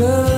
久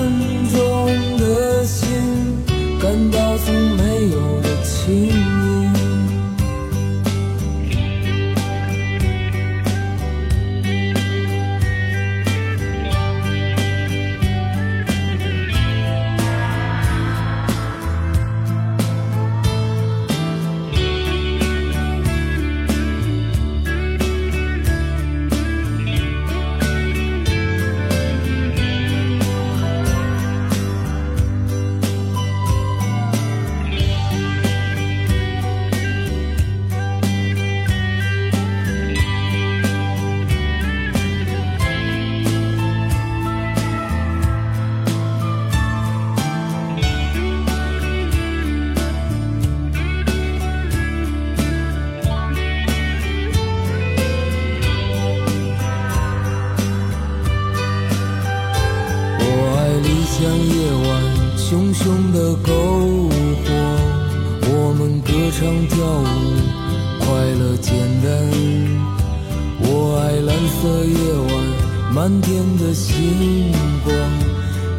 蓝色夜晚，满天的星光，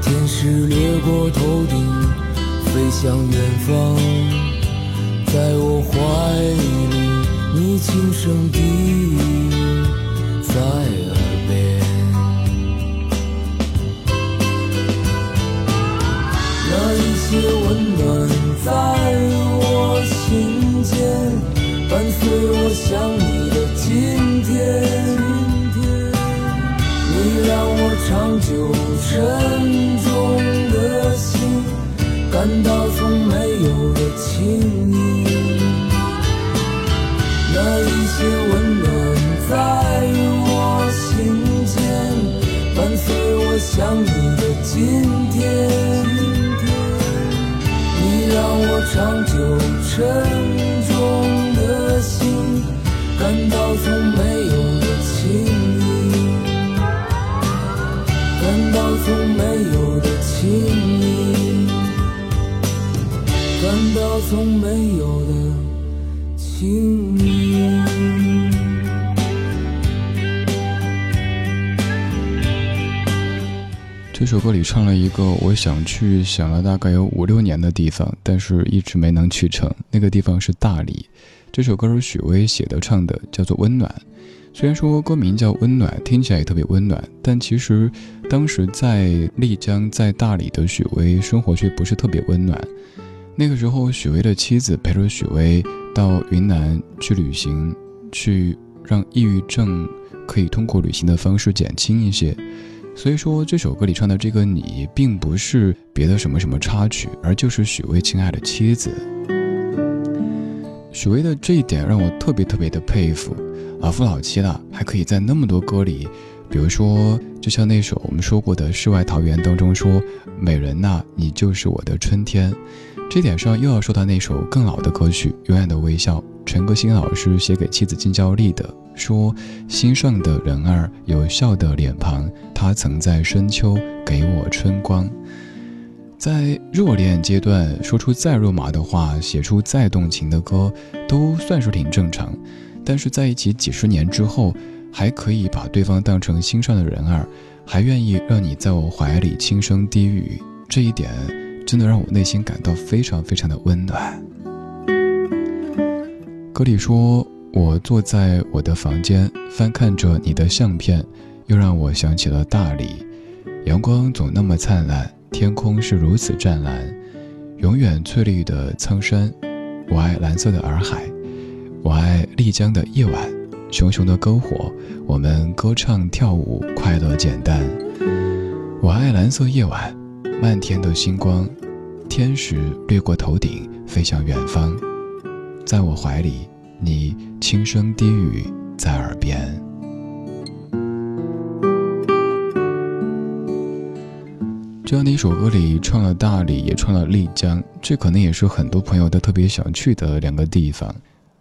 天使掠过头顶，飞向远方，在我怀里，你轻声低语，在耳边。那一些温暖在我心间，伴随我想你的今天。让我长久沉重的心感到从没有的轻盈那一些温暖歌里唱了一个我想去想了大概有五六年的地方，但是一直没能去成。那个地方是大理。这首歌是许巍写的唱的，叫做《温暖》。虽然说歌名叫《温暖》，听起来也特别温暖，但其实当时在丽江、在大理的许巍生活却不是特别温暖。那个时候，许巍的妻子陪着许巍到云南去旅行，去让抑郁症可以通过旅行的方式减轻一些。所以说，这首歌里唱的这个你，并不是别的什么什么插曲，而就是许巍亲爱的妻子。许巍的这一点让我特别特别的佩服，老夫老妻了，还可以在那么多歌里，比如说，就像那首我们说过的《世外桃源》当中说：“美人呐，你就是我的春天。”这点上又要说到那首更老的歌曲《永远的微笑》，陈可辛老师写给妻子金娇丽的，说：“心上的人儿有笑的脸庞，他曾在深秋给我春光。”在热恋阶段，说出再肉麻的话，写出再动情的歌，都算是挺正常。但是在一起几十年之后，还可以把对方当成心上的人儿，还愿意让你在我怀里轻声低语，这一点真的让我内心感到非常非常的温暖。歌里说：“我坐在我的房间，翻看着你的相片，又让我想起了大理，阳光总那么灿烂。”天空是如此湛蓝，永远翠绿的苍山。我爱蓝色的洱海，我爱丽江的夜晚，熊熊的篝火，我们歌唱跳舞，快乐简单。我爱蓝色夜晚，漫天的星光，天使掠过头顶，飞向远方，在我怀里，你轻声低语在耳边。这样的一首歌里唱了大理，也唱了丽江，这可能也是很多朋友都特别想去的两个地方。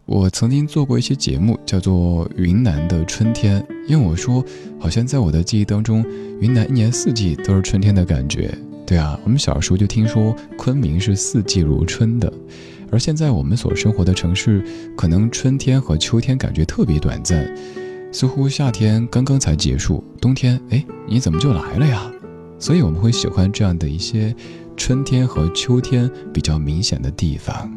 我曾经做过一些节目，叫做《云南的春天》，因为我说，好像在我的记忆当中，云南一年四季都是春天的感觉。对啊，我们小时候就听说昆明是四季如春的，而现在我们所生活的城市，可能春天和秋天感觉特别短暂，似乎夏天刚刚才结束，冬天，哎，你怎么就来了呀？所以我们会喜欢这样的一些春天和秋天比较明显的地方。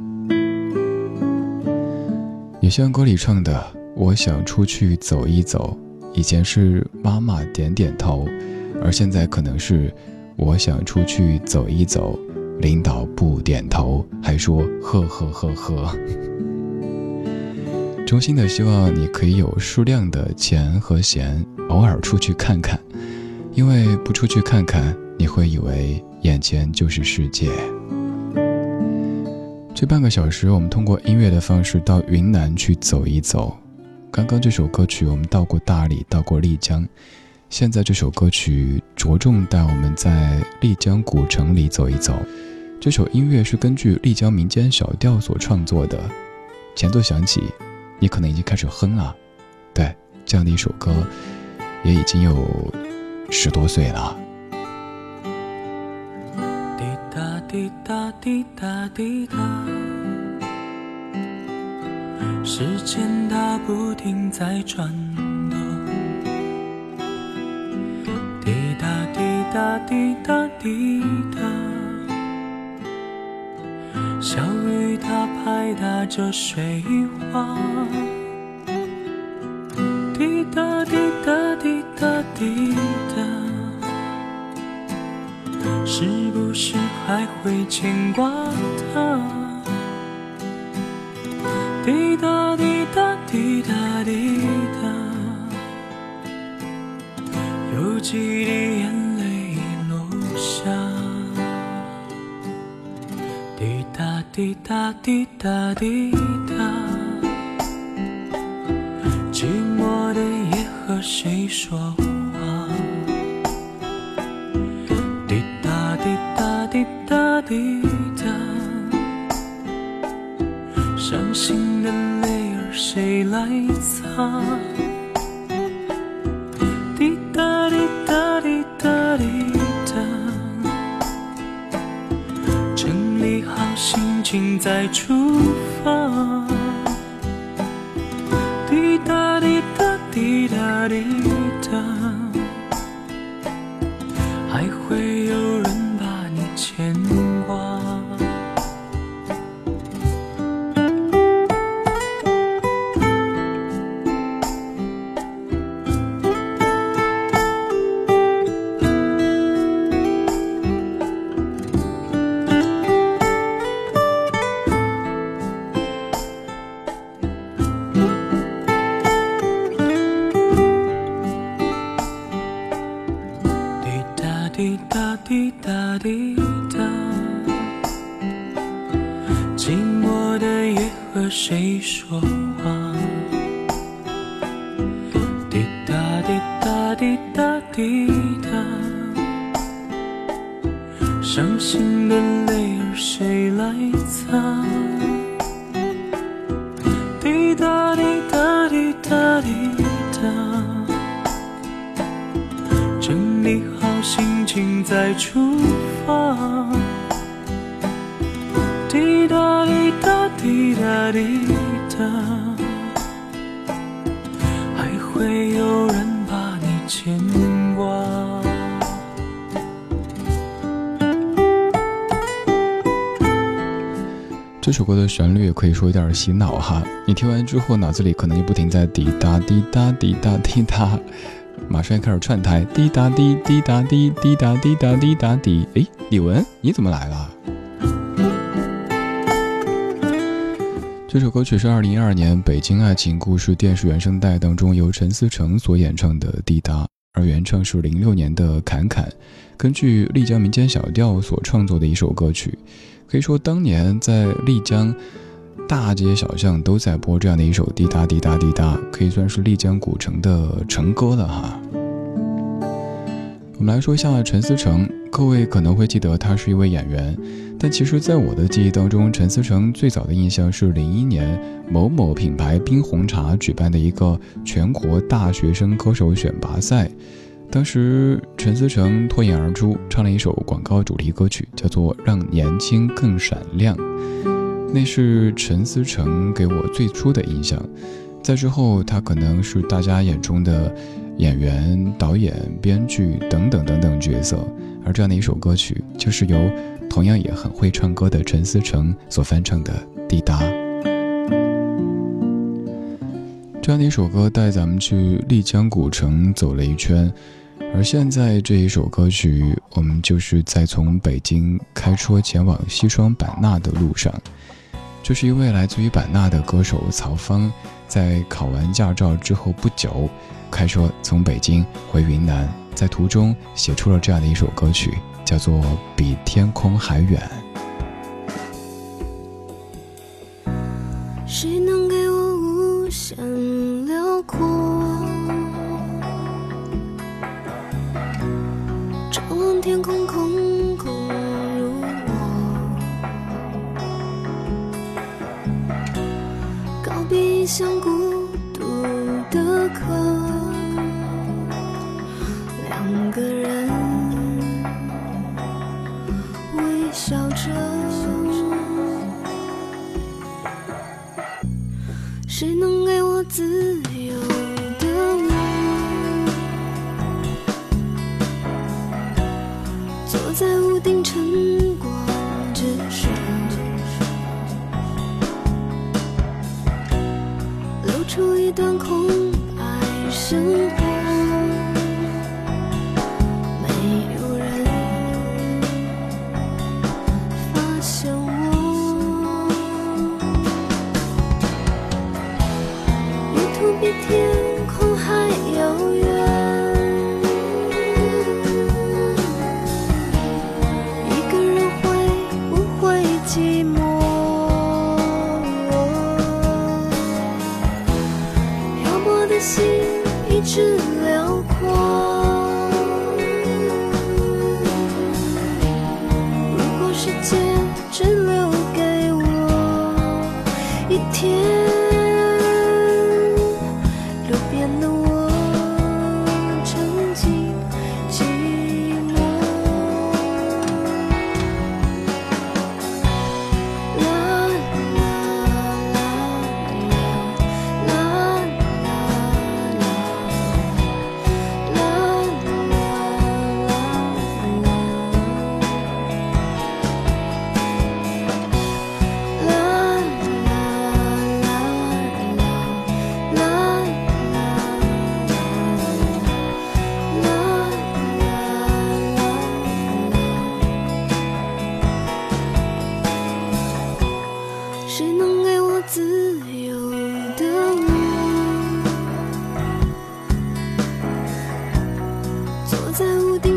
也像歌里唱的：“我想出去走一走。”以前是妈妈点点头，而现在可能是我想出去走一走，领导不点头，还说呵呵呵呵。衷心的希望你可以有数量的钱和闲，偶尔出去看看。因为不出去看看，你会以为眼前就是世界。这半个小时，我们通过音乐的方式到云南去走一走。刚刚这首歌曲，我们到过大理，到过丽江。现在这首歌曲着重带我们在丽江古城里走一走。这首音乐是根据丽江民间小调所创作的。前奏响起，你可能已经开始哼了。对，这样的一首歌，也已经有。十多岁了。滴答滴答滴答滴答，时间它不停在转滴答滴答滴答滴答，小雨它拍打着水花。滴答滴答滴答滴答。是不是还会牵挂他？答滴答滴答，寂寞的夜和谁说话？滴答滴答滴答？滴答，伤心的泪儿谁来擦？情再出发。滴答滴答，还会有人把你牵挂。这首歌的旋律可以说有点洗脑哈，你听完之后脑子里可能就不停在滴答滴答滴答滴答。马上要开始串台，滴答滴滴答滴滴答滴答滴答滴。哎，李玟，你怎么来了？这首歌曲是二零一二年《北京爱情故事》电视原声带当中由陈思诚所演唱的《滴答》，而原唱是零六年的侃侃，根据丽江民间小调所创作的一首歌曲。可以说，当年在丽江。大街小巷都在播这样的一首滴答滴答滴答，可以算是丽江古城的城歌了哈。我们来说一下陈思诚，各位可能会记得他是一位演员，但其实，在我的记忆当中，陈思诚最早的印象是零一年某某品牌冰红茶举办的一个全国大学生歌手选拔赛，当时陈思诚脱颖而出，唱了一首广告主题歌曲，叫做《让年轻更闪亮》。那是陈思诚给我最初的印象，在之后他可能是大家眼中的演员、导演、编剧等等等等角色，而这样的一首歌曲，就是由同样也很会唱歌的陈思诚所翻唱的《滴答》。这样的一首歌带咱们去丽江古城走了一圈，而现在这一首歌曲，我们就是在从北京开车前往西双版纳的路上。这是一位来自于版纳的歌手曹芳，在考完驾照之后不久，开车从北京回云南，在途中写出了这样的一首歌曲，叫做《比天空还远》。谁能给我无限辽阔，照望天空空空？像孤独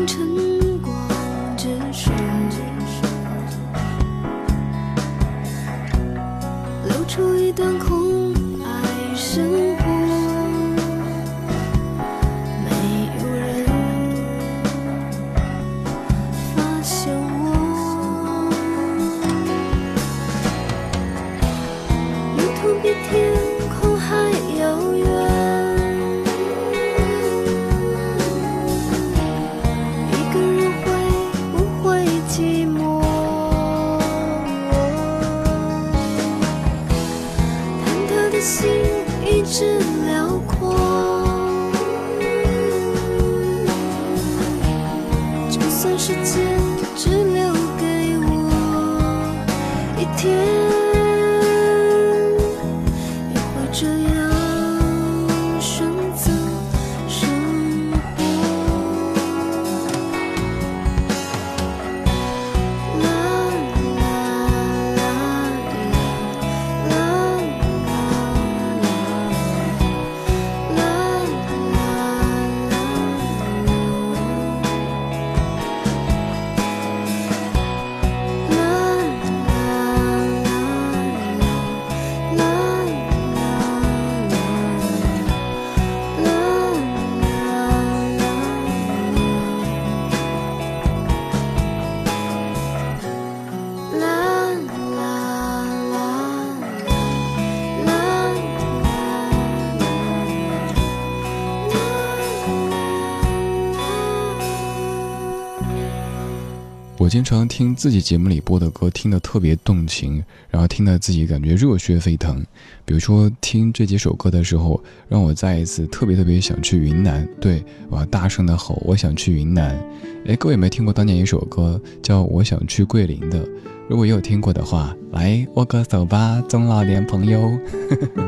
沉。我经常听自己节目里播的歌，听得特别动情，然后听得自己感觉热血沸腾。比如说听这几首歌的时候，让我再一次特别特别想去云南。对我要大声的吼，我想去云南。哎，各位有没有听过当年一首歌叫《我想去桂林》的？如果有听过的话，来握个手吧，中老年朋友。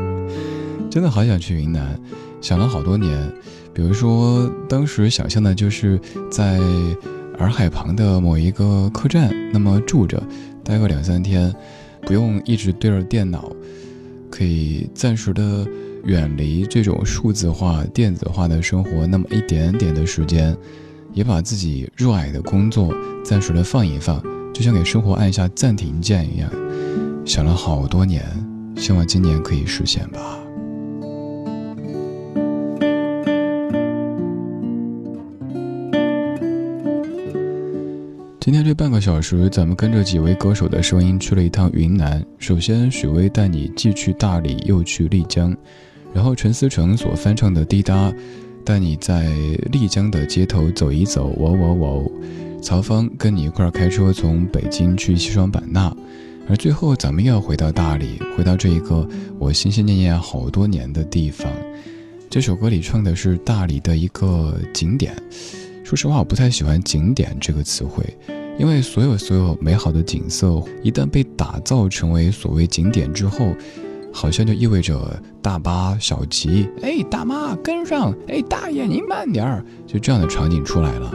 真的好想去云南，想了好多年。比如说当时想象的就是在。洱海旁的某一个客栈，那么住着，待个两三天，不用一直对着电脑，可以暂时的远离这种数字化、电子化的生活，那么一点点的时间，也把自己热爱的工作暂时的放一放，就像给生活按下暂停键一样。想了好多年，希望今年可以实现吧。今天这半个小时，咱们跟着几位歌手的声音去了一趟云南。首先，许巍带你既去大理又去丽江，然后陈思诚所翻唱的《滴答》，带你在丽江的街头走一走。哇哇哇！曹芳跟你一块开车从北京去西双版纳，而最后咱们又要回到大理，回到这一个我心心念念好多年的地方。这首歌里唱的是大理的一个景点。说实话，我不太喜欢“景点”这个词汇，因为所有所有美好的景色一旦被打造成为所谓景点之后，好像就意味着大巴、小骑，哎，大妈跟上，哎，大爷您慢点儿，就这样的场景出来了，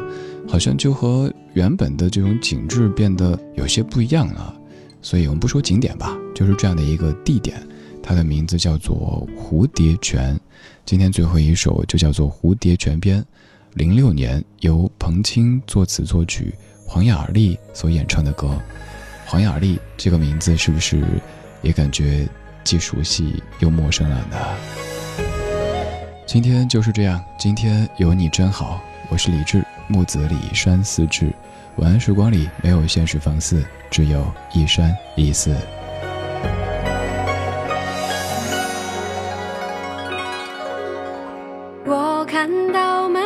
好像就和原本的这种景致变得有些不一样了。所以我们不说景点吧，就是这样的一个地点，它的名字叫做蝴蝶泉。今天最后一首就叫做《蝴蝶泉边》。零六年，由彭青作词作曲，黄雅莉所演唱的歌。黄雅莉这个名字是不是也感觉既熟悉又陌生了呢？今天就是这样，今天有你真好。我是李志，木子李山四志。晚安时光里没有现实放肆，只有一山一寺。我看到门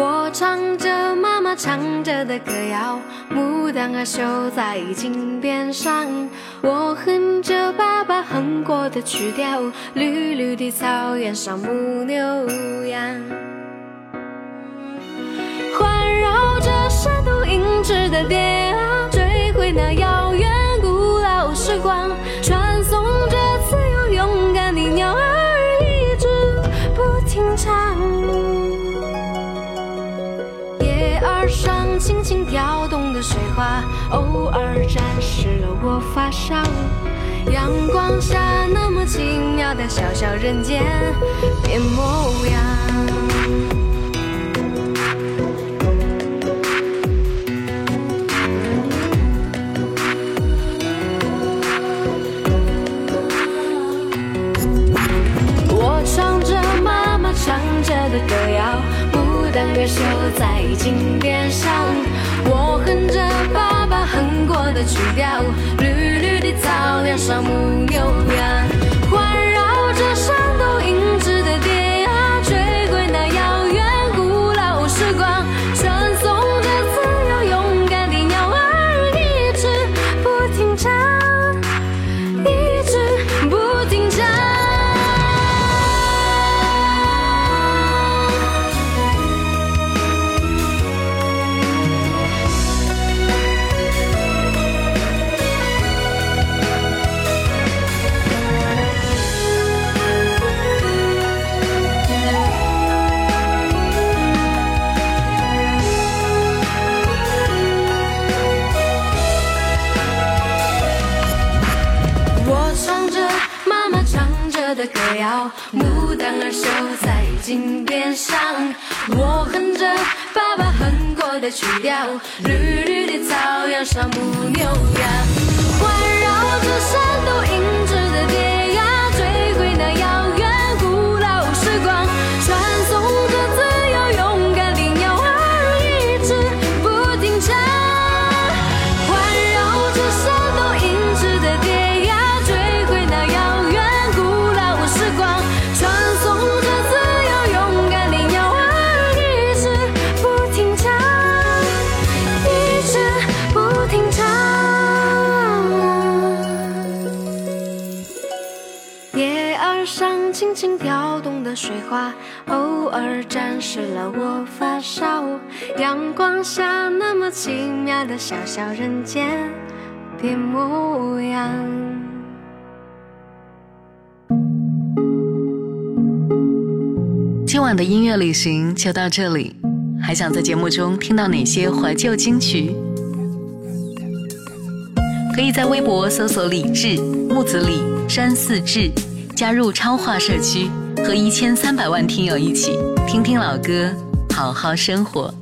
我唱着妈妈唱着的歌谣，牡丹啊绣在襟边上。我哼着爸爸哼过的曲调，绿绿的草原上牧牛羊，环绕着山都银质的蝶啊的水花，偶尔沾湿了我发梢。阳光下那么奇妙的小小人间变模样。我唱着妈妈唱着的歌谣，牡丹歌手在金边上。我哼着爸爸哼过的曲调，绿绿的草原上牧牛羊，的歌谣，牡丹儿绣在金边上。我哼着爸爸哼过的曲调，绿绿的草原上牧牛羊，环绕着山都银质的蝶呀，追回那遥远古老时光，上轻轻跳动的水花，偶尔沾湿了我发梢。阳光下那么奇妙的小小人间变模样。今晚的音乐旅行就到这里，还想在节目中听到哪些怀旧金曲？可以在微博搜索“李志木子李山寺志”，加入超话社区，和一千三百万听友一起听听老歌，好好生活。